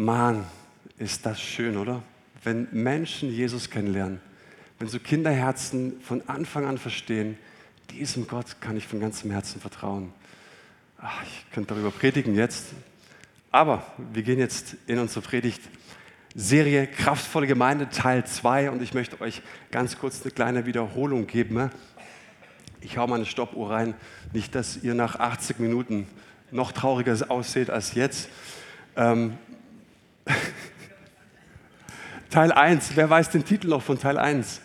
Mann, ist das schön, oder? Wenn Menschen Jesus kennenlernen, wenn so Kinderherzen von Anfang an verstehen, diesem Gott kann ich von ganzem Herzen vertrauen. Ach, ich könnte darüber predigen jetzt, aber wir gehen jetzt in unsere Predigt. Serie Kraftvolle Gemeinde Teil 2 und ich möchte euch ganz kurz eine kleine Wiederholung geben. Ich hau meine Stoppuhr rein, nicht, dass ihr nach 80 Minuten noch trauriger ausseht als jetzt. Ähm Teil 1, wer weiß den Titel noch von Teil 1?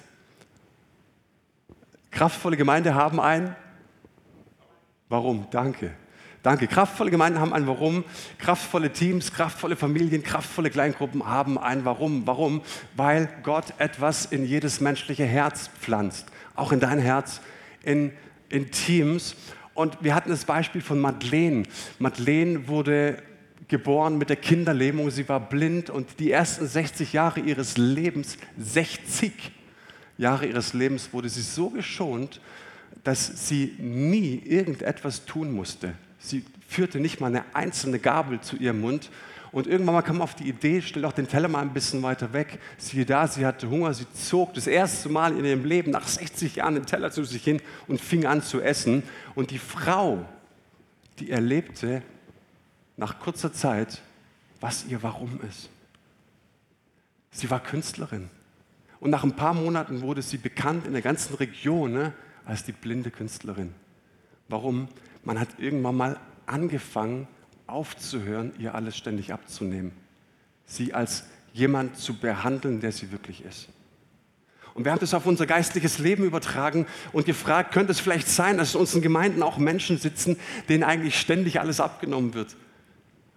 Kraftvolle Gemeinde haben ein Warum? Danke. Danke. Kraftvolle Gemeinden haben ein Warum. Kraftvolle Teams, kraftvolle Familien, kraftvolle Kleingruppen haben ein Warum. Warum? Weil Gott etwas in jedes menschliche Herz pflanzt. Auch in dein Herz, in, in Teams. Und wir hatten das Beispiel von Madeleine. Madeleine wurde geboren mit der Kinderlähmung. Sie war blind und die ersten 60 Jahre ihres Lebens, 60 Jahre ihres Lebens, wurde sie so geschont, dass sie nie irgendetwas tun musste. Sie führte nicht mal eine einzelne Gabel zu ihrem Mund. Und irgendwann mal kam auf die Idee, stell doch den Teller mal ein bisschen weiter weg. Siehe da, sie hatte Hunger, sie zog das erste Mal in ihrem Leben nach 60 Jahren den Teller zu sich hin und fing an zu essen. Und die Frau, die erlebte nach kurzer Zeit, was ihr Warum ist. Sie war Künstlerin. Und nach ein paar Monaten wurde sie bekannt in der ganzen Region ne, als die blinde Künstlerin. Warum? Man hat irgendwann mal angefangen, aufzuhören, ihr alles ständig abzunehmen. Sie als jemand zu behandeln, der sie wirklich ist. Und wir haben das auf unser geistliches Leben übertragen und gefragt, könnte es vielleicht sein, dass in unseren Gemeinden auch Menschen sitzen, denen eigentlich ständig alles abgenommen wird.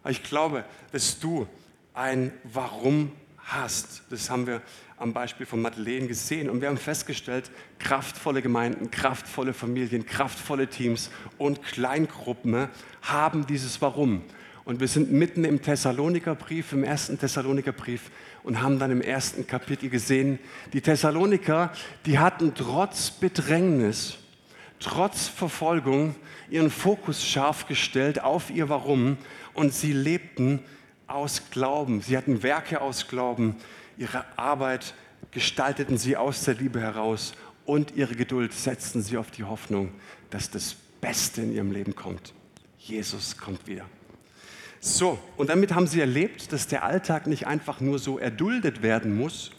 Ich glaube, dass du ein Warum hast. Das haben wir am Beispiel von Madeleine gesehen. Und wir haben festgestellt, kraftvolle Gemeinden, kraftvolle Familien, kraftvolle Teams und Kleingruppen haben dieses Warum. Und wir sind mitten im Thessalonikerbrief, im ersten Thessalonikerbrief und haben dann im ersten Kapitel gesehen, die Thessaloniker, die hatten trotz Bedrängnis, trotz Verfolgung ihren Fokus scharf gestellt auf ihr Warum und sie lebten aus Glauben. Sie hatten Werke aus Glauben. Ihre Arbeit gestalteten sie aus der Liebe heraus und ihre Geduld setzten sie auf die Hoffnung, dass das Beste in ihrem Leben kommt. Jesus kommt wieder. So, und damit haben sie erlebt, dass der Alltag nicht einfach nur so erduldet werden muss,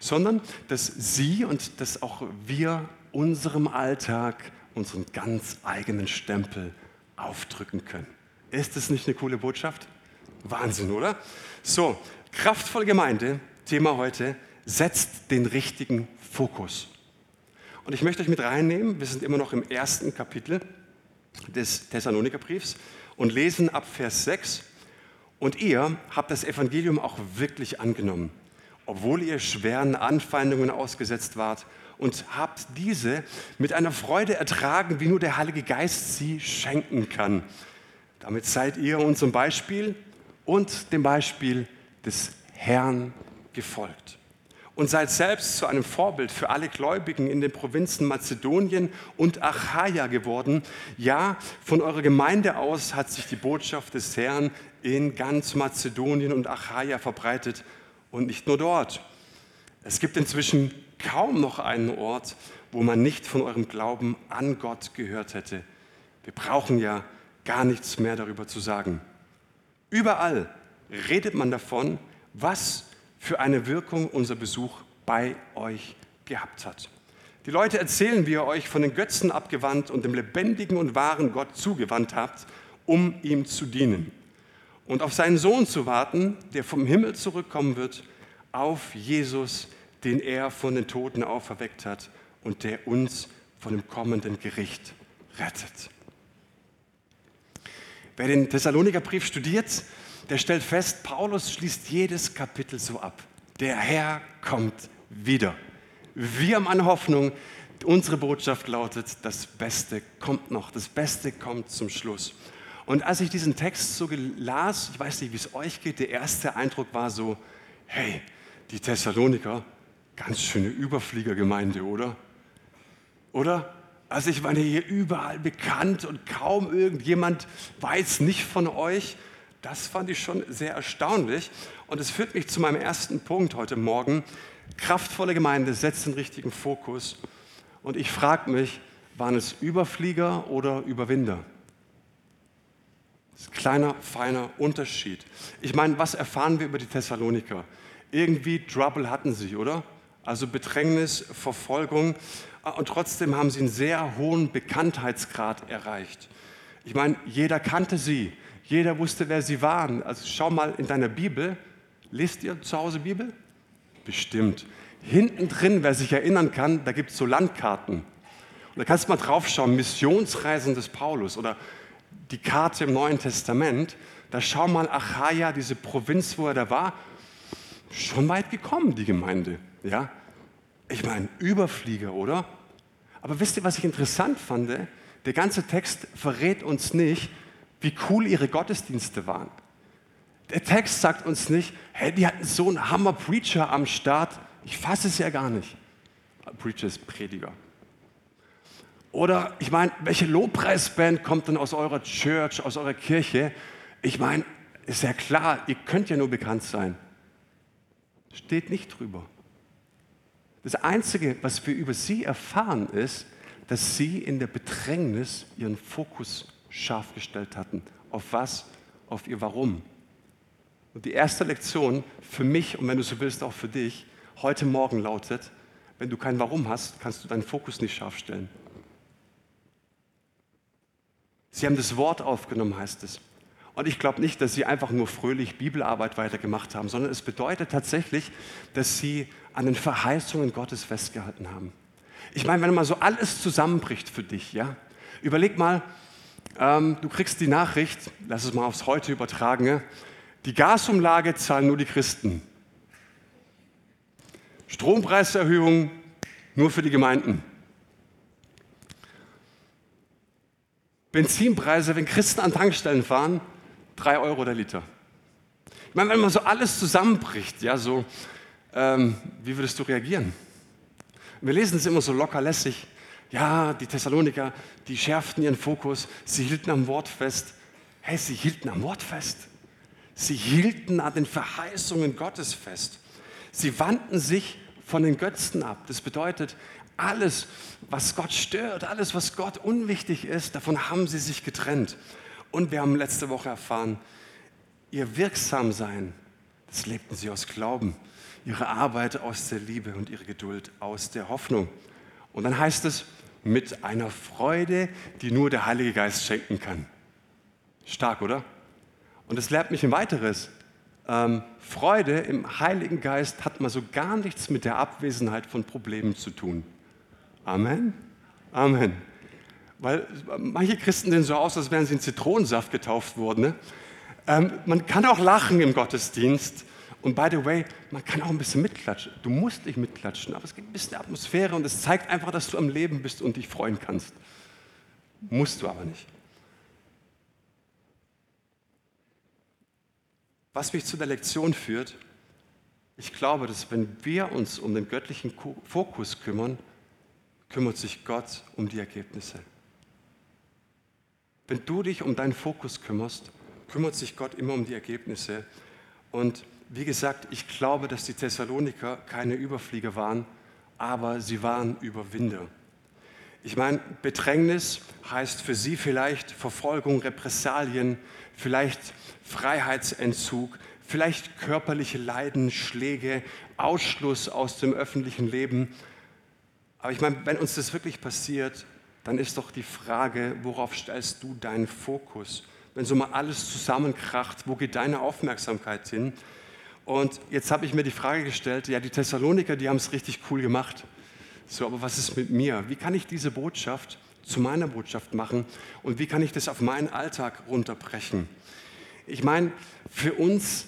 sondern dass sie und dass auch wir unserem Alltag unseren ganz eigenen Stempel aufdrücken können. Ist das nicht eine coole Botschaft? Wahnsinn, oder? So, kraftvolle Gemeinde Thema heute, setzt den richtigen Fokus. Und ich möchte euch mit reinnehmen, wir sind immer noch im ersten Kapitel des Thessalonikerbriefs und lesen ab Vers 6. Und ihr habt das Evangelium auch wirklich angenommen, obwohl ihr schweren Anfeindungen ausgesetzt wart und habt diese mit einer Freude ertragen, wie nur der Heilige Geist sie schenken kann. Damit seid ihr unserem Beispiel und dem Beispiel des Herrn gefolgt und seid selbst zu einem Vorbild für alle Gläubigen in den Provinzen Mazedonien und Achaia geworden. Ja, von eurer Gemeinde aus hat sich die Botschaft des Herrn in ganz Mazedonien und Achaia verbreitet und nicht nur dort. Es gibt inzwischen kaum noch einen Ort, wo man nicht von eurem Glauben an Gott gehört hätte. Wir brauchen ja gar nichts mehr darüber zu sagen. Überall redet man davon, was für eine Wirkung unser Besuch bei euch gehabt hat. Die Leute erzählen, wie ihr euch von den Götzen abgewandt und dem lebendigen und wahren Gott zugewandt habt, um ihm zu dienen und auf seinen Sohn zu warten, der vom Himmel zurückkommen wird, auf Jesus, den er von den Toten auferweckt hat und der uns von dem kommenden Gericht rettet. Wer den Thessalonikerbrief studiert, der stellt fest, Paulus schließt jedes Kapitel so ab. Der Herr kommt wieder. Wir haben eine Hoffnung. Unsere Botschaft lautet, das Beste kommt noch, das Beste kommt zum Schluss. Und als ich diesen Text so las, ich weiß nicht, wie es euch geht, der erste Eindruck war so, hey, die Thessaloniker, ganz schöne Überfliegergemeinde, oder? Oder? Also ich meine hier überall bekannt und kaum irgendjemand weiß nicht von euch. Das fand ich schon sehr erstaunlich. Und es führt mich zu meinem ersten Punkt heute Morgen. Kraftvolle Gemeinde setzt den richtigen Fokus. Und ich frage mich, waren es Überflieger oder Überwinder? Das ist ein kleiner, feiner Unterschied. Ich meine, was erfahren wir über die Thessaloniker? Irgendwie Trouble hatten sie, oder? Also Bedrängnis, Verfolgung. Und trotzdem haben sie einen sehr hohen Bekanntheitsgrad erreicht. Ich meine, jeder kannte sie. Jeder wusste, wer sie waren. Also schau mal in deiner Bibel. Lest ihr zu Hause Bibel? Bestimmt. Hinten drin, wer sich erinnern kann, da gibt es so Landkarten. Und da kannst du mal draufschauen, Missionsreisen des Paulus oder die Karte im Neuen Testament. Da schau mal Achaia, diese Provinz, wo er da war. Schon weit gekommen, die Gemeinde. Ja? Ich meine, Überflieger, oder? Aber wisst ihr, was ich interessant fand? Der ganze Text verrät uns nicht, wie cool ihre Gottesdienste waren. Der Text sagt uns nicht, hey, die hatten so einen Hammer-Preacher am Start. Ich fasse es ja gar nicht. Preacher ist Prediger. Oder ich meine, welche Lobpreisband kommt denn aus eurer Church, aus eurer Kirche? Ich meine, ist ja klar, ihr könnt ja nur bekannt sein. Steht nicht drüber. Das Einzige, was wir über sie erfahren, ist, dass sie in der Bedrängnis ihren Fokus scharf gestellt hatten. Auf was? Auf ihr Warum. Und die erste Lektion für mich und wenn du so willst auch für dich heute Morgen lautet, wenn du kein Warum hast, kannst du deinen Fokus nicht scharf stellen. Sie haben das Wort aufgenommen, heißt es. Und ich glaube nicht, dass sie einfach nur fröhlich Bibelarbeit weitergemacht haben, sondern es bedeutet tatsächlich, dass sie an den Verheißungen Gottes festgehalten haben. Ich meine, wenn mal so alles zusammenbricht für dich, ja, überleg mal, ähm, du kriegst die Nachricht, lass es mal aufs Heute übertragen, ja, die Gasumlage zahlen nur die Christen. Strompreiserhöhung nur für die Gemeinden. Benzinpreise, wenn Christen an Tankstellen fahren, 3 Euro der Liter. Ich meine, wenn man so alles zusammenbricht, ja, so, ähm, wie würdest du reagieren? Wir lesen es immer so locker lässig. Ja, die Thessaloniker, die schärften ihren Fokus, sie hielten am Wort fest. Hey, sie hielten am Wort fest. Sie hielten an den Verheißungen Gottes fest. Sie wandten sich von den Götzen ab. Das bedeutet, alles, was Gott stört, alles, was Gott unwichtig ist, davon haben sie sich getrennt. Und wir haben letzte Woche erfahren, ihr Wirksamsein, das lebten sie aus Glauben, ihre Arbeit aus der Liebe und ihre Geduld aus der Hoffnung. Und dann heißt es, mit einer Freude, die nur der Heilige Geist schenken kann. Stark, oder? Und es lehrt mich ein weiteres. Ähm, Freude im Heiligen Geist hat mal so gar nichts mit der Abwesenheit von Problemen zu tun. Amen. Amen. Weil manche Christen sehen so aus, als wären sie in Zitronensaft getauft worden. Ne? Ähm, man kann auch lachen im Gottesdienst. Und by the way, man kann auch ein bisschen mitklatschen. Du musst nicht mitklatschen, aber es gibt ein bisschen Atmosphäre und es zeigt einfach, dass du am Leben bist und dich freuen kannst. Musst du aber nicht. Was mich zu der Lektion führt, ich glaube, dass wenn wir uns um den göttlichen Fokus kümmern, kümmert sich Gott um die Ergebnisse. Wenn du dich um deinen Fokus kümmerst, kümmert sich Gott immer um die Ergebnisse. Und wie gesagt, ich glaube, dass die Thessaloniker keine Überflieger waren, aber sie waren Überwinder. Ich meine, Bedrängnis heißt für sie vielleicht Verfolgung, Repressalien, vielleicht Freiheitsentzug, vielleicht körperliche Leiden, Schläge, Ausschluss aus dem öffentlichen Leben. Aber ich meine, wenn uns das wirklich passiert, dann ist doch die Frage, worauf stellst du deinen Fokus? Wenn so mal alles zusammenkracht, wo geht deine Aufmerksamkeit hin? Und jetzt habe ich mir die Frage gestellt, ja, die Thessaloniker, die haben es richtig cool gemacht. So, aber was ist mit mir? Wie kann ich diese Botschaft zu meiner Botschaft machen und wie kann ich das auf meinen Alltag runterbrechen? Ich meine, für uns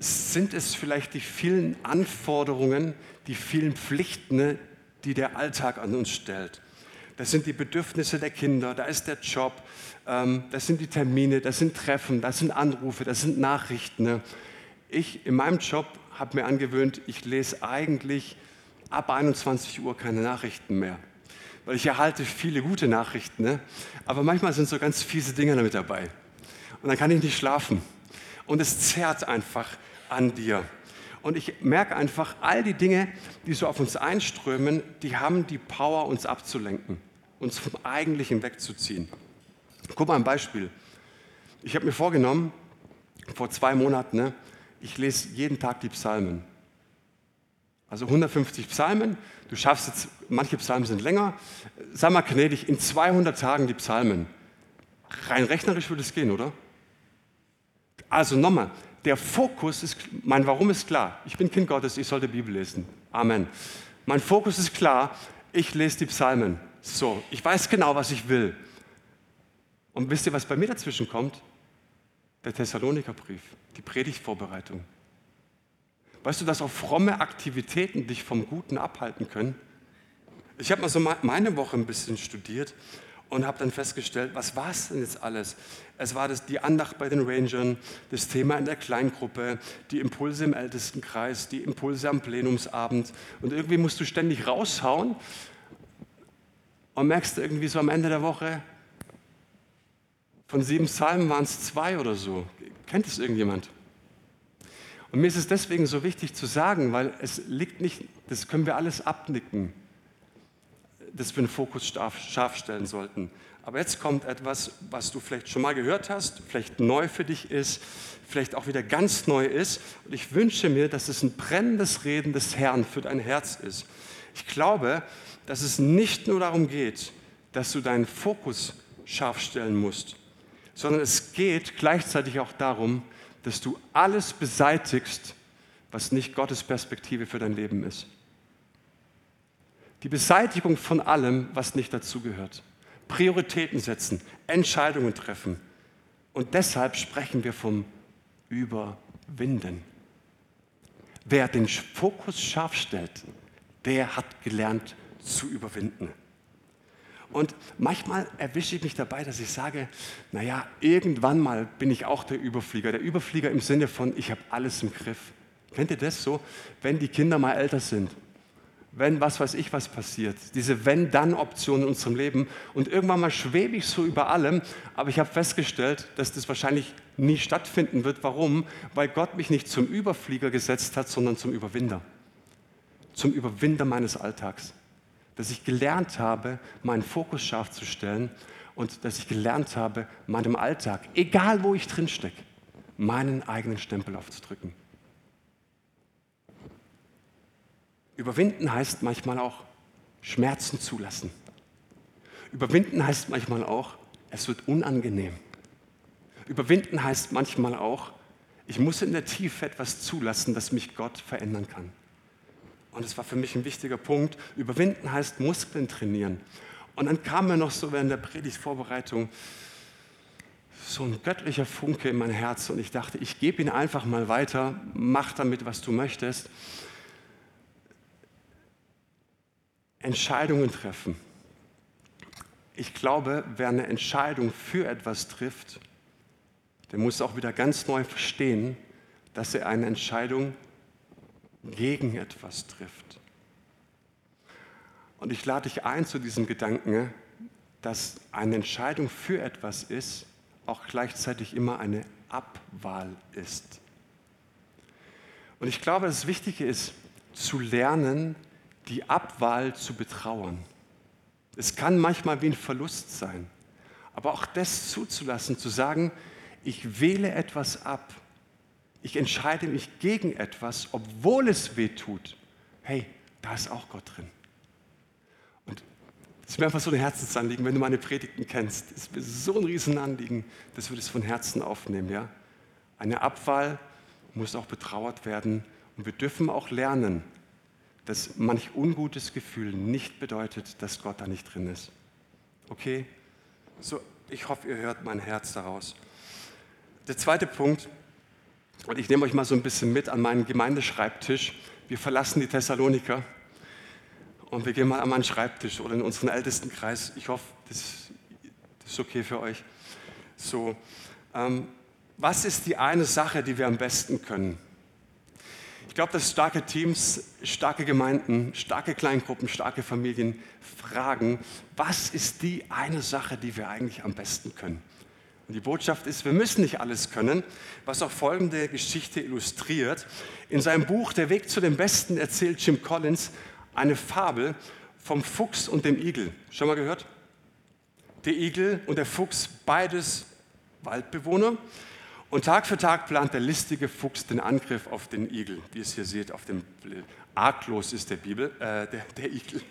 sind es vielleicht die vielen Anforderungen, die vielen Pflichten, die der Alltag an uns stellt. Das sind die Bedürfnisse der Kinder, da ist der Job, ähm, das sind die Termine, das sind Treffen, das sind Anrufe, das sind Nachrichten. Ich in meinem Job habe mir angewöhnt, ich lese eigentlich ab 21 Uhr keine Nachrichten mehr. Weil ich erhalte viele gute Nachrichten, ne? aber manchmal sind so ganz fiese Dinge damit dabei. Und dann kann ich nicht schlafen. und es zerrt einfach an dir. Und ich merke einfach, all die Dinge, die so auf uns einströmen, die haben die Power, uns abzulenken, uns vom Eigentlichen wegzuziehen. Guck mal ein Beispiel. Ich habe mir vorgenommen, vor zwei Monaten, ne, ich lese jeden Tag die Psalmen. Also 150 Psalmen. Du schaffst jetzt, manche Psalmen sind länger. Sag mal gnädig, in 200 Tagen die Psalmen. Rein rechnerisch würde es gehen, oder? Also nochmal, der Fokus ist, mein Warum ist klar. Ich bin Kind Gottes, ich sollte Bibel lesen. Amen. Mein Fokus ist klar, ich lese die Psalmen. So, ich weiß genau, was ich will. Und wisst ihr, was bei mir dazwischen kommt? Der Thessalonikerbrief, die Predigtvorbereitung. Weißt du, dass auch fromme Aktivitäten dich vom Guten abhalten können? Ich habe mal so meine Woche ein bisschen studiert und habe dann festgestellt, was war es denn jetzt alles? Es war das, die Andacht bei den Rangern, das Thema in der Kleingruppe, die Impulse im Ältestenkreis, die Impulse am Plenumsabend. Und irgendwie musst du ständig raushauen und merkst irgendwie so am Ende der Woche, von sieben Psalmen waren es zwei oder so. Kennt es irgendjemand? Und mir ist es deswegen so wichtig zu sagen, weil es liegt nicht, das können wir alles abnicken, dass wir den Fokus scharf stellen sollten. Aber jetzt kommt etwas, was du vielleicht schon mal gehört hast, vielleicht neu für dich ist, vielleicht auch wieder ganz neu ist. Und ich wünsche mir, dass es ein brennendes Reden des Herrn für dein Herz ist. Ich glaube, dass es nicht nur darum geht, dass du deinen Fokus scharf stellen musst, sondern es geht gleichzeitig auch darum, dass du alles beseitigst, was nicht Gottes Perspektive für dein Leben ist. Die Beseitigung von allem, was nicht dazugehört. Prioritäten setzen, Entscheidungen treffen. Und deshalb sprechen wir vom Überwinden. Wer den Fokus scharf stellt, der hat gelernt zu überwinden. Und manchmal erwische ich mich dabei, dass ich sage, naja, irgendwann mal bin ich auch der Überflieger. Der Überflieger im Sinne von, ich habe alles im Griff. Kennt ihr das so? Wenn die Kinder mal älter sind, wenn was weiß ich was passiert, diese Wenn-Dann-Option in unserem Leben und irgendwann mal schwebe ich so über allem, aber ich habe festgestellt, dass das wahrscheinlich nie stattfinden wird. Warum? Weil Gott mich nicht zum Überflieger gesetzt hat, sondern zum Überwinder. Zum Überwinder meines Alltags dass ich gelernt habe, meinen Fokus scharf zu stellen und dass ich gelernt habe, meinem Alltag, egal wo ich drin stecke, meinen eigenen Stempel aufzudrücken. Überwinden heißt manchmal auch Schmerzen zulassen. Überwinden heißt manchmal auch, es wird unangenehm. Überwinden heißt manchmal auch, ich muss in der Tiefe etwas zulassen, das mich Gott verändern kann. Und das war für mich ein wichtiger Punkt. Überwinden heißt Muskeln trainieren. Und dann kam mir noch so während der Predigtvorbereitung so ein göttlicher Funke in mein Herz und ich dachte, ich gebe ihn einfach mal weiter, mach damit, was du möchtest. Entscheidungen treffen. Ich glaube, wer eine Entscheidung für etwas trifft, der muss auch wieder ganz neu verstehen, dass er eine Entscheidung gegen etwas trifft. Und ich lade dich ein zu diesem Gedanken, dass eine Entscheidung für etwas ist, auch gleichzeitig immer eine Abwahl ist. Und ich glaube, das Wichtige ist, zu lernen, die Abwahl zu betrauern. Es kann manchmal wie ein Verlust sein, aber auch das zuzulassen, zu sagen, ich wähle etwas ab ich entscheide mich gegen etwas, obwohl es weh tut. Hey, da ist auch Gott drin. Und es ist mir einfach so ein Herzensanliegen, wenn du meine Predigten kennst. Es ist mir so ein Riesenanliegen, dass wir das von Herzen aufnehmen. Ja? Eine Abwahl muss auch betrauert werden. Und wir dürfen auch lernen, dass manch ungutes Gefühl nicht bedeutet, dass Gott da nicht drin ist. Okay? So, ich hoffe, ihr hört mein Herz daraus. Der zweite Punkt, und ich nehme euch mal so ein bisschen mit an meinen Gemeindeschreibtisch. Wir verlassen die Thessaloniker und wir gehen mal an meinen Schreibtisch oder in unseren Ältestenkreis. Ich hoffe, das, das ist okay für euch. So, ähm, was ist die eine Sache, die wir am besten können? Ich glaube, dass starke Teams, starke Gemeinden, starke Kleingruppen, starke Familien fragen, was ist die eine Sache, die wir eigentlich am besten können? Und die Botschaft ist, wir müssen nicht alles können, was auch folgende Geschichte illustriert. In seinem Buch Der Weg zu dem Besten erzählt Jim Collins eine Fabel vom Fuchs und dem Igel. Schon mal gehört? Der Igel und der Fuchs, beides Waldbewohner. Und Tag für Tag plant der listige Fuchs den Angriff auf den Igel. Wie ihr es hier seht, auf dem Arglos ist der, Bibel, äh, der, der Igel.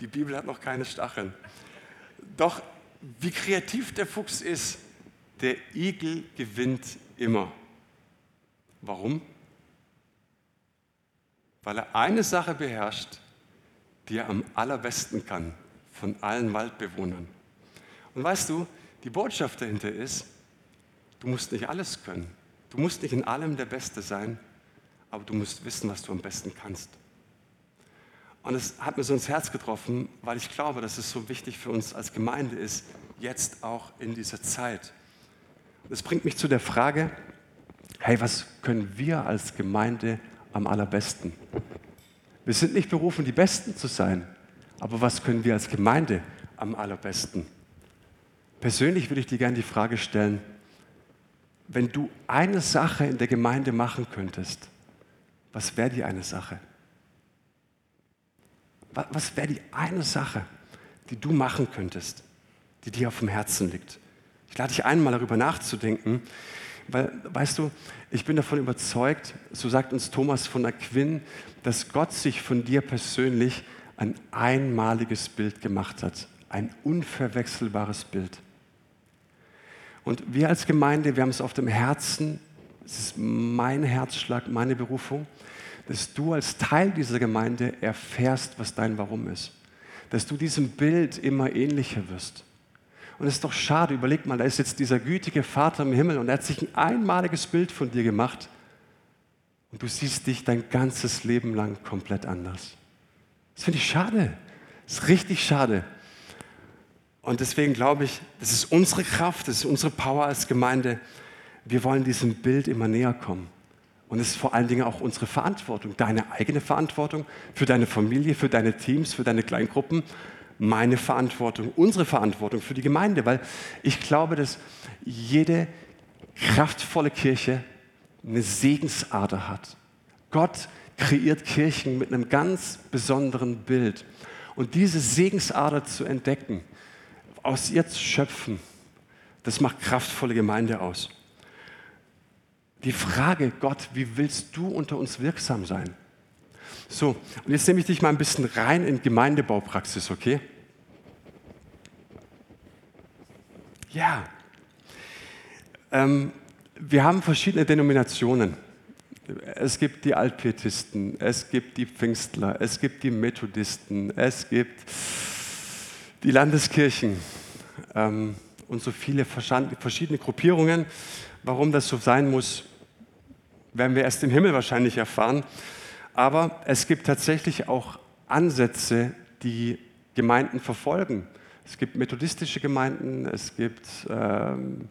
Die Bibel hat noch keine Stacheln. Doch wie kreativ der Fuchs ist, der Igel gewinnt immer. Warum? Weil er eine Sache beherrscht, die er am allerbesten kann von allen Waldbewohnern. Und weißt du, die Botschaft dahinter ist, du musst nicht alles können. Du musst nicht in allem der Beste sein, aber du musst wissen, was du am besten kannst. Und es hat mir so ins Herz getroffen, weil ich glaube, dass es so wichtig für uns als Gemeinde ist, jetzt auch in dieser Zeit. Das bringt mich zu der Frage, hey, was können wir als Gemeinde am allerbesten? Wir sind nicht berufen, die Besten zu sein, aber was können wir als Gemeinde am allerbesten? Persönlich würde ich dir gerne die Frage stellen, wenn du eine Sache in der Gemeinde machen könntest, was wäre die eine Sache? Was wäre die eine Sache, die du machen könntest, die dir auf dem Herzen liegt? Ich lade dich einmal darüber nachzudenken, weil, weißt du, ich bin davon überzeugt, so sagt uns Thomas von Aquin, dass Gott sich von dir persönlich ein einmaliges Bild gemacht hat, ein unverwechselbares Bild. Und wir als Gemeinde, wir haben es auf dem Herzen, es ist mein Herzschlag, meine Berufung, dass du als Teil dieser Gemeinde erfährst, was dein Warum ist. Dass du diesem Bild immer ähnlicher wirst. Und es ist doch schade, überleg mal, da ist jetzt dieser gütige Vater im Himmel und er hat sich ein einmaliges Bild von dir gemacht und du siehst dich dein ganzes Leben lang komplett anders. Das finde ich schade. Das ist richtig schade. Und deswegen glaube ich, das ist unsere Kraft, das ist unsere Power als Gemeinde. Wir wollen diesem Bild immer näher kommen. Und es ist vor allen Dingen auch unsere Verantwortung, deine eigene Verantwortung für deine Familie, für deine Teams, für deine Kleingruppen, meine Verantwortung, unsere Verantwortung für die Gemeinde, weil ich glaube, dass jede kraftvolle Kirche eine Segensader hat. Gott kreiert Kirchen mit einem ganz besonderen Bild. Und diese Segensader zu entdecken, aus ihr zu schöpfen, das macht kraftvolle Gemeinde aus die Frage, Gott, wie willst du unter uns wirksam sein? So, und jetzt nehme ich dich mal ein bisschen rein in Gemeindebaupraxis, okay? Ja. Ähm, wir haben verschiedene Denominationen. Es gibt die Altpietisten, es gibt die Pfingstler, es gibt die Methodisten, es gibt die Landeskirchen ähm, und so viele verschiedene Gruppierungen. Warum das so sein muss, werden wir erst im Himmel wahrscheinlich erfahren. Aber es gibt tatsächlich auch Ansätze, die Gemeinden verfolgen. Es gibt methodistische Gemeinden, es gibt ähm,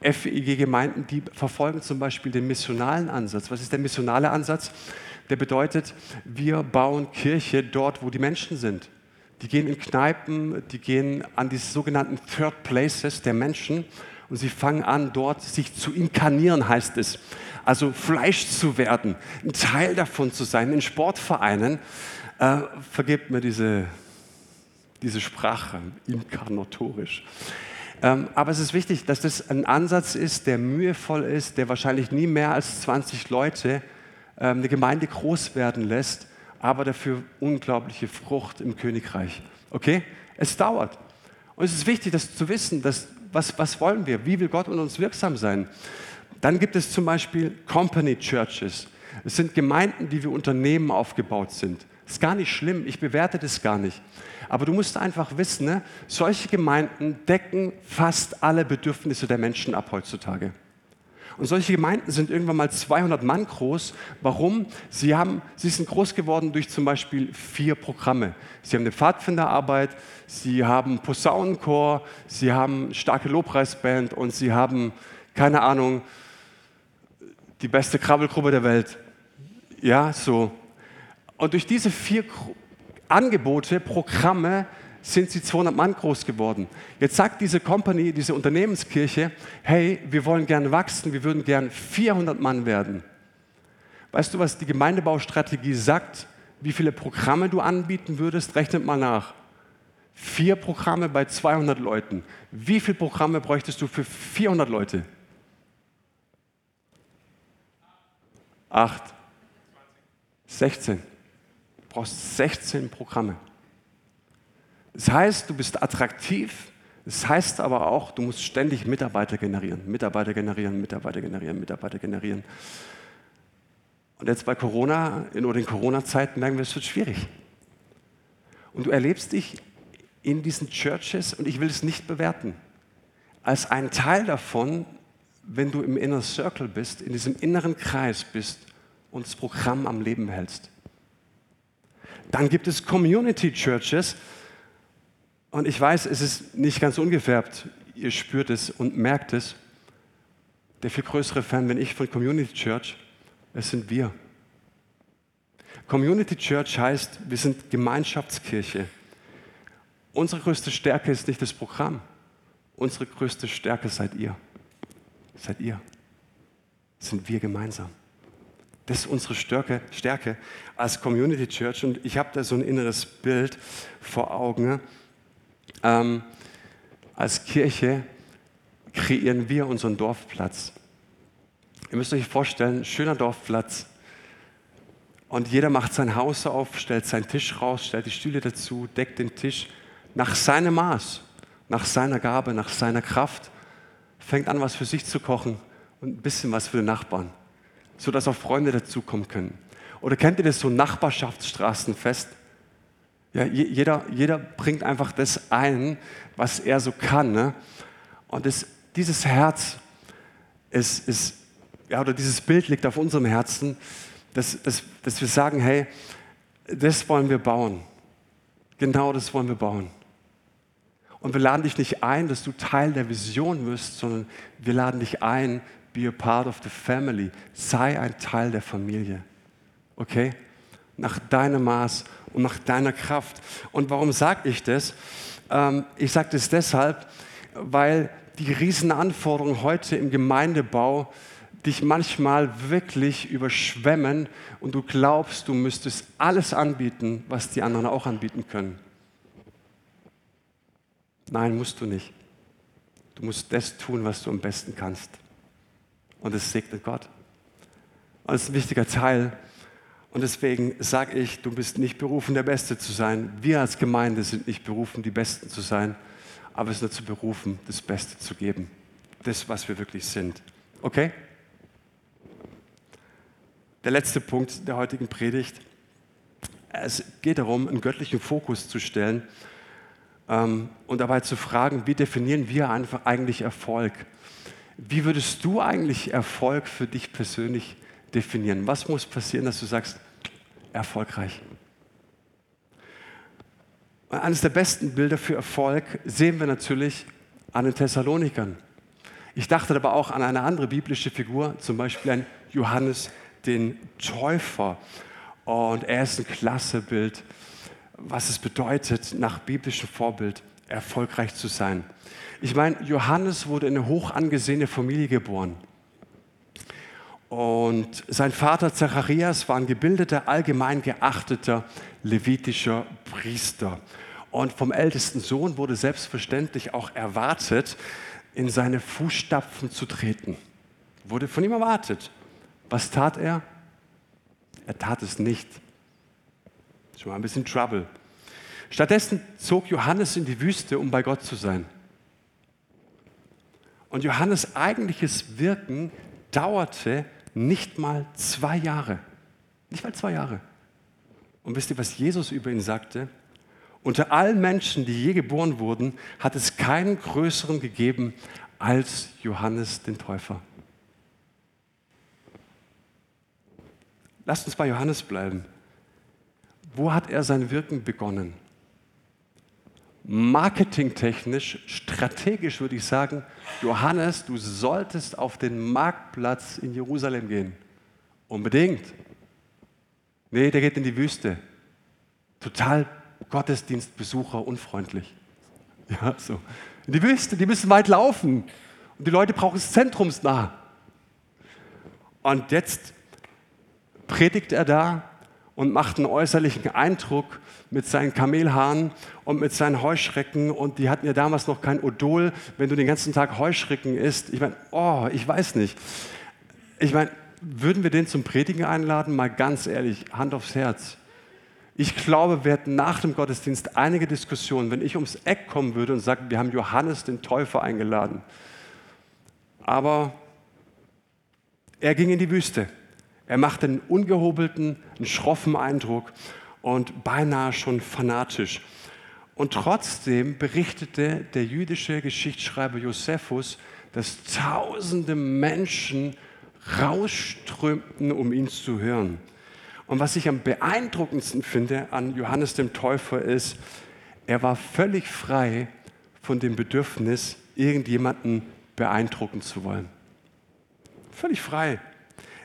FEG-Gemeinden, die verfolgen zum Beispiel den missionalen Ansatz. Was ist der missionale Ansatz? Der bedeutet, wir bauen Kirche dort, wo die Menschen sind. Die gehen in Kneipen, die gehen an die sogenannten Third Places der Menschen und sie fangen an, dort sich zu inkarnieren, heißt es also Fleisch zu werden, ein Teil davon zu sein, in Sportvereinen. Äh, vergebt mir diese, diese Sprache, inkarnatorisch. Ähm, aber es ist wichtig, dass das ein Ansatz ist, der mühevoll ist, der wahrscheinlich nie mehr als 20 Leute ähm, eine Gemeinde groß werden lässt, aber dafür unglaubliche Frucht im Königreich. Okay? Es dauert. Und es ist wichtig, das zu wissen, dass, was, was wollen wir? Wie will Gott in uns wirksam sein? Dann gibt es zum Beispiel Company Churches. Es sind Gemeinden, die wie Unternehmen aufgebaut sind. Ist gar nicht schlimm, ich bewerte das gar nicht. Aber du musst einfach wissen, ne, solche Gemeinden decken fast alle Bedürfnisse der Menschen ab heutzutage. Und solche Gemeinden sind irgendwann mal 200 Mann groß. Warum? Sie, haben, sie sind groß geworden durch zum Beispiel vier Programme. Sie haben eine Pfadfinderarbeit, sie haben Posaunenchor, sie haben starke Lobpreisband und sie haben, keine Ahnung, die beste Krabbelgruppe der Welt. Ja, so. Und durch diese vier Angebote, Programme, sind sie 200 Mann groß geworden. Jetzt sagt diese Company, diese Unternehmenskirche, hey, wir wollen gerne wachsen, wir würden gern 400 Mann werden. Weißt du, was die Gemeindebaustrategie sagt? Wie viele Programme du anbieten würdest? Rechnet mal nach. Vier Programme bei 200 Leuten. Wie viele Programme bräuchtest du für 400 Leute? Acht. 16. Du brauchst 16 Programme. Das heißt, du bist attraktiv. Das heißt aber auch, du musst ständig Mitarbeiter generieren, Mitarbeiter generieren, Mitarbeiter generieren, Mitarbeiter generieren. Und jetzt bei Corona in Corona-Zeiten merken wir, es wird schwierig. Und du erlebst dich in diesen Churches, und ich will es nicht bewerten, als ein Teil davon, wenn du im Inner Circle bist, in diesem inneren Kreis bist und das Programm am Leben hältst. Dann gibt es Community Churches, und ich weiß, es ist nicht ganz ungefärbt, ihr spürt es und merkt es. Der viel größere Fan bin ich von Community Church, es sind wir. Community Church heißt, wir sind Gemeinschaftskirche. Unsere größte Stärke ist nicht das Programm. Unsere größte Stärke seid ihr. Seid ihr. sind wir gemeinsam. Das ist unsere Stärke, Stärke als Community Church. Und ich habe da so ein inneres Bild vor Augen. Ähm, als Kirche kreieren wir unseren Dorfplatz. Ihr müsst euch vorstellen, schöner Dorfplatz. Und jeder macht sein Haus auf, stellt seinen Tisch raus, stellt die Stühle dazu, deckt den Tisch nach seinem Maß, nach seiner Gabe, nach seiner Kraft, fängt an, was für sich zu kochen und ein bisschen was für den Nachbarn, sodass auch Freunde dazukommen können. Oder kennt ihr das so Nachbarschaftsstraßenfest? Ja, jeder, jeder bringt einfach das ein, was er so kann. Ne? Und das, dieses Herz ist, ist, ja, oder dieses Bild liegt auf unserem Herzen, dass, dass, dass wir sagen, hey, das wollen wir bauen. Genau das wollen wir bauen. Und wir laden dich nicht ein, dass du Teil der Vision wirst, sondern wir laden dich ein, be a part of the family. Sei ein Teil der Familie. Okay? Nach deinem Maß und nach deiner Kraft. Und warum sage ich das? Ähm, ich sage das deshalb, weil die Riesenanforderungen heute im Gemeindebau dich manchmal wirklich überschwemmen und du glaubst, du müsstest alles anbieten, was die anderen auch anbieten können. Nein, musst du nicht. Du musst das tun, was du am besten kannst. Und es segnet Gott. Und das ist ein wichtiger Teil. Und deswegen sage ich, du bist nicht berufen, der Beste zu sein. Wir als Gemeinde sind nicht berufen, die Besten zu sein, aber es ist dazu berufen, das Beste zu geben. Das, was wir wirklich sind. Okay? Der letzte Punkt der heutigen Predigt. Es geht darum, einen göttlichen Fokus zu stellen und dabei zu fragen, wie definieren wir eigentlich Erfolg? Wie würdest du eigentlich Erfolg für dich persönlich definieren? Was muss passieren, dass du sagst, erfolgreich? Eines der besten Bilder für Erfolg sehen wir natürlich an den Thessalonikern. Ich dachte aber auch an eine andere biblische Figur, zum Beispiel an Johannes den Täufer. Und er ist ein klasse Bild, was es bedeutet, nach biblischem Vorbild erfolgreich zu sein. Ich meine, Johannes wurde in eine hoch angesehene Familie geboren. Und sein Vater Zacharias war ein gebildeter, allgemein geachteter levitischer Priester. Und vom ältesten Sohn wurde selbstverständlich auch erwartet, in seine Fußstapfen zu treten. Wurde von ihm erwartet. Was tat er? Er tat es nicht. Schon mal ein bisschen Trouble. Stattdessen zog Johannes in die Wüste, um bei Gott zu sein. Und Johannes eigentliches Wirken dauerte nicht mal zwei Jahre. Nicht mal zwei Jahre. Und wisst ihr, was Jesus über ihn sagte? Unter allen Menschen, die je geboren wurden, hat es keinen größeren gegeben als Johannes den Täufer. Lasst uns bei Johannes bleiben. Wo hat er sein Wirken begonnen? Marketingtechnisch, strategisch würde ich sagen, Johannes, du solltest auf den Marktplatz in Jerusalem gehen. Unbedingt. Nee, der geht in die Wüste. Total Gottesdienstbesucher unfreundlich. Ja, so. In die Wüste, die müssen weit laufen. Und die Leute brauchen es zentrumsnah. Und jetzt predigt er da und macht einen äußerlichen Eindruck mit seinen Kamelhaaren und mit seinen Heuschrecken. Und die hatten ja damals noch kein Odol. Wenn du den ganzen Tag Heuschrecken isst, ich meine, oh, ich weiß nicht. Ich meine, würden wir den zum Predigen einladen? Mal ganz ehrlich, Hand aufs Herz. Ich glaube, wir hätten nach dem Gottesdienst einige Diskussionen, wenn ich ums Eck kommen würde und sage, wir haben Johannes den Täufer eingeladen. Aber er ging in die Wüste. Er machte einen ungehobelten, einen schroffen Eindruck und beinahe schon fanatisch. Und trotzdem berichtete der jüdische Geschichtsschreiber Josephus, dass tausende Menschen rausströmten, um ihn zu hören. Und was ich am beeindruckendsten finde an Johannes dem Täufer ist, er war völlig frei von dem Bedürfnis, irgendjemanden beeindrucken zu wollen. Völlig frei.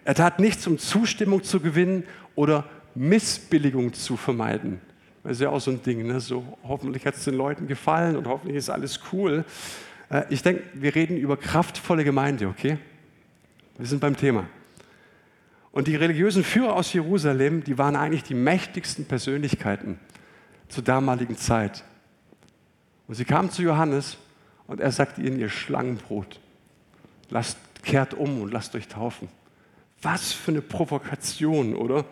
Er tat nichts, um Zustimmung zu gewinnen oder Missbilligung zu vermeiden. Das ist ja auch so ein Ding, ne? so hoffentlich hat es den Leuten gefallen und hoffentlich ist alles cool. Äh, ich denke, wir reden über kraftvolle Gemeinde, okay? Wir sind beim Thema. Und die religiösen Führer aus Jerusalem, die waren eigentlich die mächtigsten Persönlichkeiten zur damaligen Zeit. Und sie kamen zu Johannes und er sagte ihnen, ihr Schlangenbrot, lasst, kehrt um und lasst euch taufen. Was für eine Provokation, oder?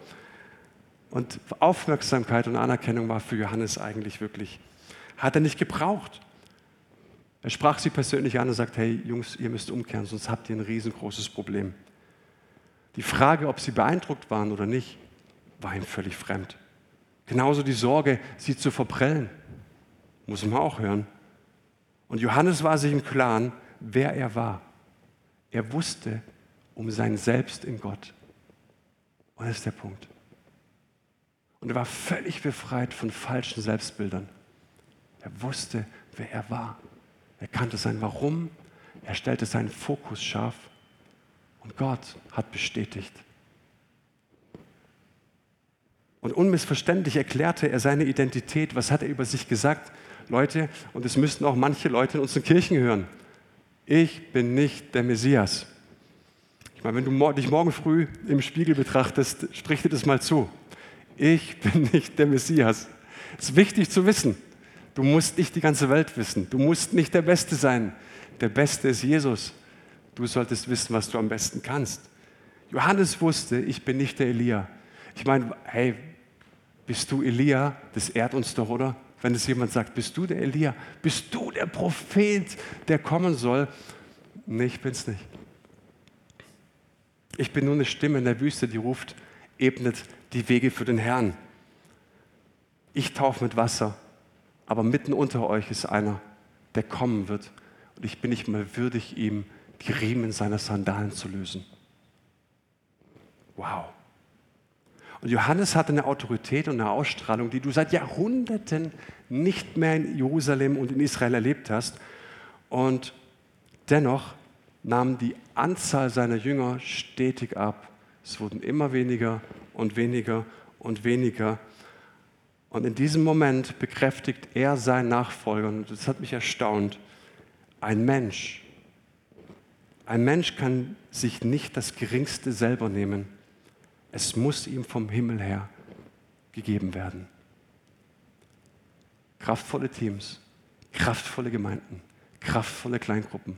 Und Aufmerksamkeit und Anerkennung war für Johannes eigentlich wirklich, hat er nicht gebraucht. Er sprach sie persönlich an und sagt, hey Jungs, ihr müsst umkehren, sonst habt ihr ein riesengroßes Problem. Die Frage, ob sie beeindruckt waren oder nicht, war ihm völlig fremd. Genauso die Sorge, sie zu verprellen, muss man auch hören. Und Johannes war sich im Klaren, wer er war. Er wusste um sein Selbst in Gott. Und das ist der Punkt. Und er war völlig befreit von falschen Selbstbildern. Er wusste, wer er war. Er kannte sein Warum. Er stellte seinen Fokus scharf. Und Gott hat bestätigt. Und unmissverständlich erklärte er seine Identität. Was hat er über sich gesagt? Leute, und es müssten auch manche Leute in unseren Kirchen hören. Ich bin nicht der Messias. Ich meine, wenn du dich morgen früh im Spiegel betrachtest, sprich dir das mal zu ich bin nicht der Messias. Es ist wichtig zu wissen. Du musst nicht die ganze Welt wissen. Du musst nicht der Beste sein. Der Beste ist Jesus. Du solltest wissen, was du am besten kannst. Johannes wusste, ich bin nicht der Elia. Ich meine, hey, bist du Elia? Das ehrt uns doch, oder? Wenn es jemand sagt, bist du der Elia? Bist du der Prophet, der kommen soll? Nee, ich bin's nicht. Ich bin nur eine Stimme in der Wüste, die ruft, ebnet die Wege für den Herrn. Ich taufe mit Wasser, aber mitten unter euch ist einer, der kommen wird. Und ich bin nicht mal würdig, ihm die Riemen seiner Sandalen zu lösen. Wow. Und Johannes hatte eine Autorität und eine Ausstrahlung, die du seit Jahrhunderten nicht mehr in Jerusalem und in Israel erlebt hast. Und dennoch nahm die Anzahl seiner Jünger stetig ab. Es wurden immer weniger und weniger und weniger. Und in diesem Moment bekräftigt er seinen Nachfolger, und das hat mich erstaunt, ein Mensch, ein Mensch kann sich nicht das Geringste selber nehmen. Es muss ihm vom Himmel her gegeben werden. Kraftvolle Teams, kraftvolle Gemeinden, kraftvolle Kleingruppen,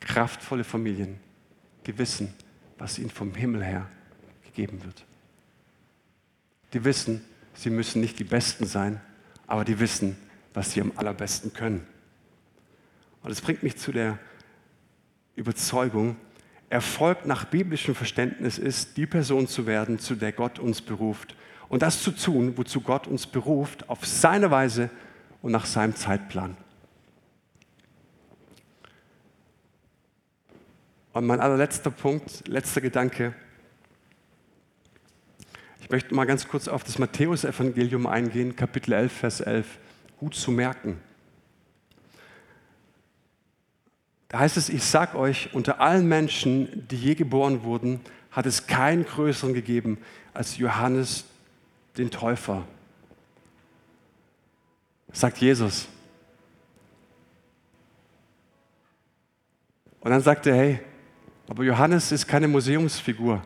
kraftvolle Familien, die wissen, was ihnen vom Himmel her gegeben wird. Die wissen, sie müssen nicht die Besten sein, aber die wissen, was sie am allerbesten können. Und das bringt mich zu der Überzeugung, Erfolg nach biblischem Verständnis ist, die Person zu werden, zu der Gott uns beruft. Und das zu tun, wozu Gott uns beruft, auf seine Weise und nach seinem Zeitplan. Und mein allerletzter Punkt, letzter Gedanke, ich möchte mal ganz kurz auf das Matthäusevangelium eingehen, Kapitel 11, Vers 11. Gut zu merken. Da heißt es, ich sag euch, unter allen Menschen, die je geboren wurden, hat es keinen größeren gegeben als Johannes den Täufer. sagt Jesus. Und dann sagt er, hey, aber Johannes ist keine Museumsfigur.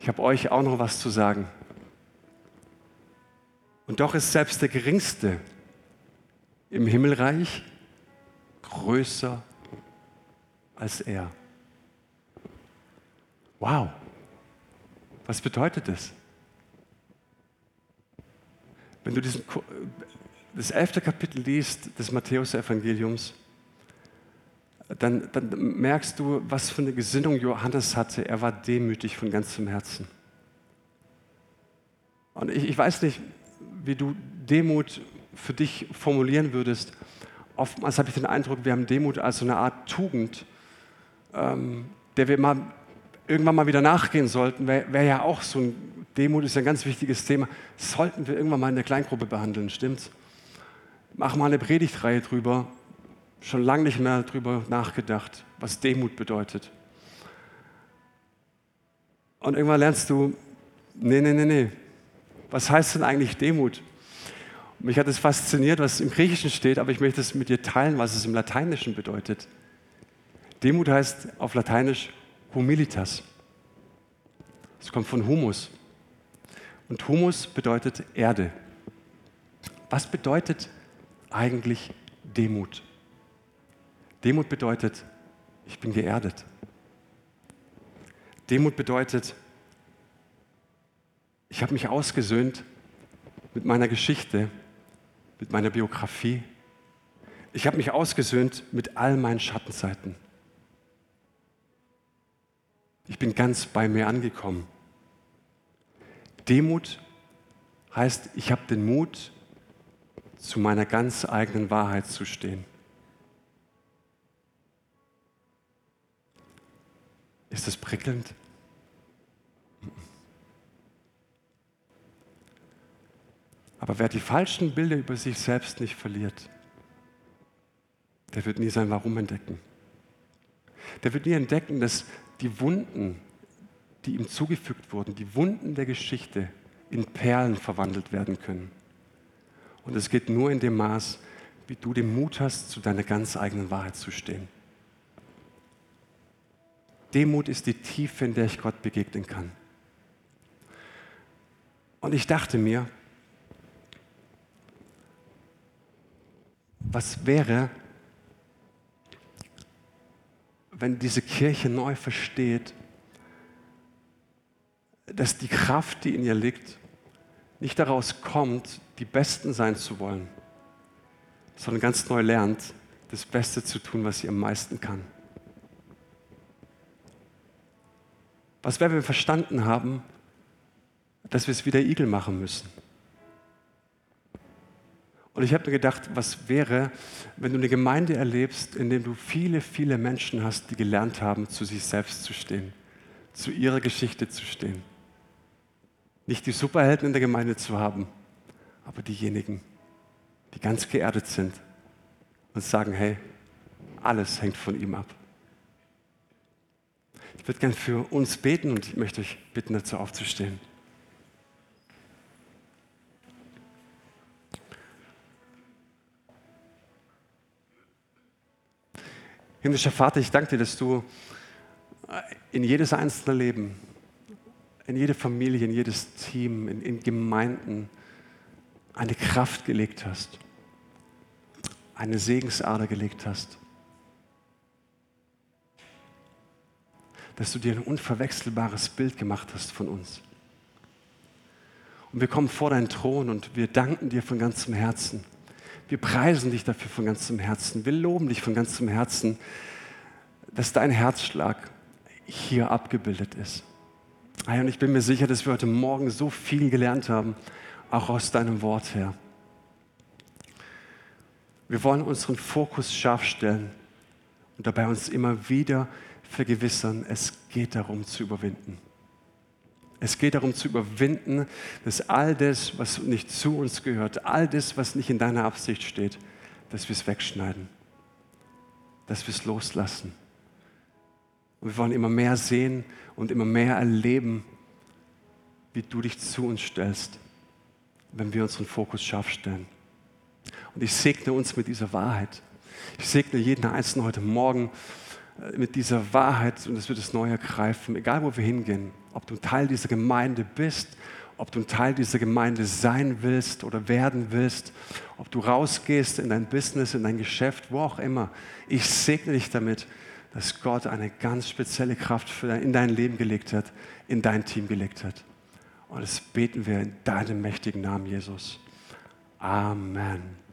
Ich habe euch auch noch was zu sagen. Und doch ist selbst der Geringste im Himmelreich größer als er. Wow, was bedeutet das? Wenn du diesen, das elfte Kapitel liest des Matthäus-Evangeliums, dann, dann merkst du, was für eine Gesinnung Johannes hatte. Er war demütig von ganzem Herzen. Und ich, ich weiß nicht, wie du Demut für dich formulieren würdest. Oftmals habe ich den Eindruck, wir haben Demut als so eine Art Tugend, ähm, der wir mal irgendwann mal wieder nachgehen sollten. Wäre wär ja auch so ein Demut ist ein ganz wichtiges Thema. Sollten wir irgendwann mal in der Kleingruppe behandeln, stimmt's? Mach mal eine Predigtreihe drüber. Schon lange nicht mehr drüber nachgedacht, was Demut bedeutet. Und irgendwann lernst du, nee, nee, nee, nee. Was heißt denn eigentlich Demut? Mich hat es fasziniert, was im Griechischen steht, aber ich möchte es mit dir teilen, was es im Lateinischen bedeutet. Demut heißt auf Lateinisch Humilitas. Es kommt von Humus. Und Humus bedeutet Erde. Was bedeutet eigentlich Demut? Demut bedeutet, ich bin geerdet. Demut bedeutet, ich habe mich ausgesöhnt mit meiner Geschichte mit meiner Biografie. Ich habe mich ausgesöhnt mit all meinen Schattenseiten. Ich bin ganz bei mir angekommen. Demut heißt, ich habe den Mut, zu meiner ganz eigenen Wahrheit zu stehen. Ist das prickelnd? Aber wer die falschen Bilder über sich selbst nicht verliert, der wird nie sein Warum entdecken. Der wird nie entdecken, dass die Wunden, die ihm zugefügt wurden, die Wunden der Geschichte in Perlen verwandelt werden können. Und es geht nur in dem Maß, wie du den Mut hast, zu deiner ganz eigenen Wahrheit zu stehen. Demut ist die Tiefe, in der ich Gott begegnen kann. Und ich dachte mir, was wäre, wenn diese Kirche neu versteht, dass die Kraft, die in ihr liegt, nicht daraus kommt, die Besten sein zu wollen, sondern ganz neu lernt, das Beste zu tun, was sie am meisten kann. Was wäre, wenn wir verstanden haben, dass wir es wieder Igel machen müssen? Und ich habe mir gedacht, was wäre, wenn du eine Gemeinde erlebst, in der du viele, viele Menschen hast, die gelernt haben, zu sich selbst zu stehen, zu ihrer Geschichte zu stehen. Nicht die Superhelden in der Gemeinde zu haben, aber diejenigen, die ganz geerdet sind und sagen, hey, alles hängt von ihm ab. Ich würde gern für uns beten und ich möchte euch bitten, dazu aufzustehen. Himmlischer Vater, ich danke dir, dass du in jedes einzelne Leben, in jede Familie, in jedes Team, in, in Gemeinden eine Kraft gelegt hast, eine Segensader gelegt hast. Dass du dir ein unverwechselbares Bild gemacht hast von uns. Und wir kommen vor deinen Thron und wir danken dir von ganzem Herzen wir preisen dich dafür von ganzem Herzen. Wir loben dich von ganzem Herzen, dass dein Herzschlag hier abgebildet ist. Und ich bin mir sicher, dass wir heute Morgen so viel gelernt haben, auch aus deinem Wort her. Wir wollen unseren Fokus scharf stellen und dabei uns immer wieder vergewissern, es geht darum zu überwinden. Es geht darum zu überwinden, dass all das, was nicht zu uns gehört, all das, was nicht in deiner Absicht steht, dass wir es wegschneiden, dass wir es loslassen. Und wir wollen immer mehr sehen und immer mehr erleben, wie du dich zu uns stellst, wenn wir unseren Fokus scharf stellen. Und ich segne uns mit dieser Wahrheit. Ich segne jeden Einzelnen heute Morgen mit dieser Wahrheit und es wird es neu ergreifen, egal wo wir hingehen, ob du Teil dieser Gemeinde bist, ob du ein Teil dieser Gemeinde sein willst oder werden willst, ob du rausgehst in dein Business, in dein Geschäft, wo auch immer. Ich segne dich damit, dass Gott eine ganz spezielle Kraft in dein Leben gelegt hat, in dein Team gelegt hat. Und das beten wir in deinem mächtigen Namen, Jesus. Amen.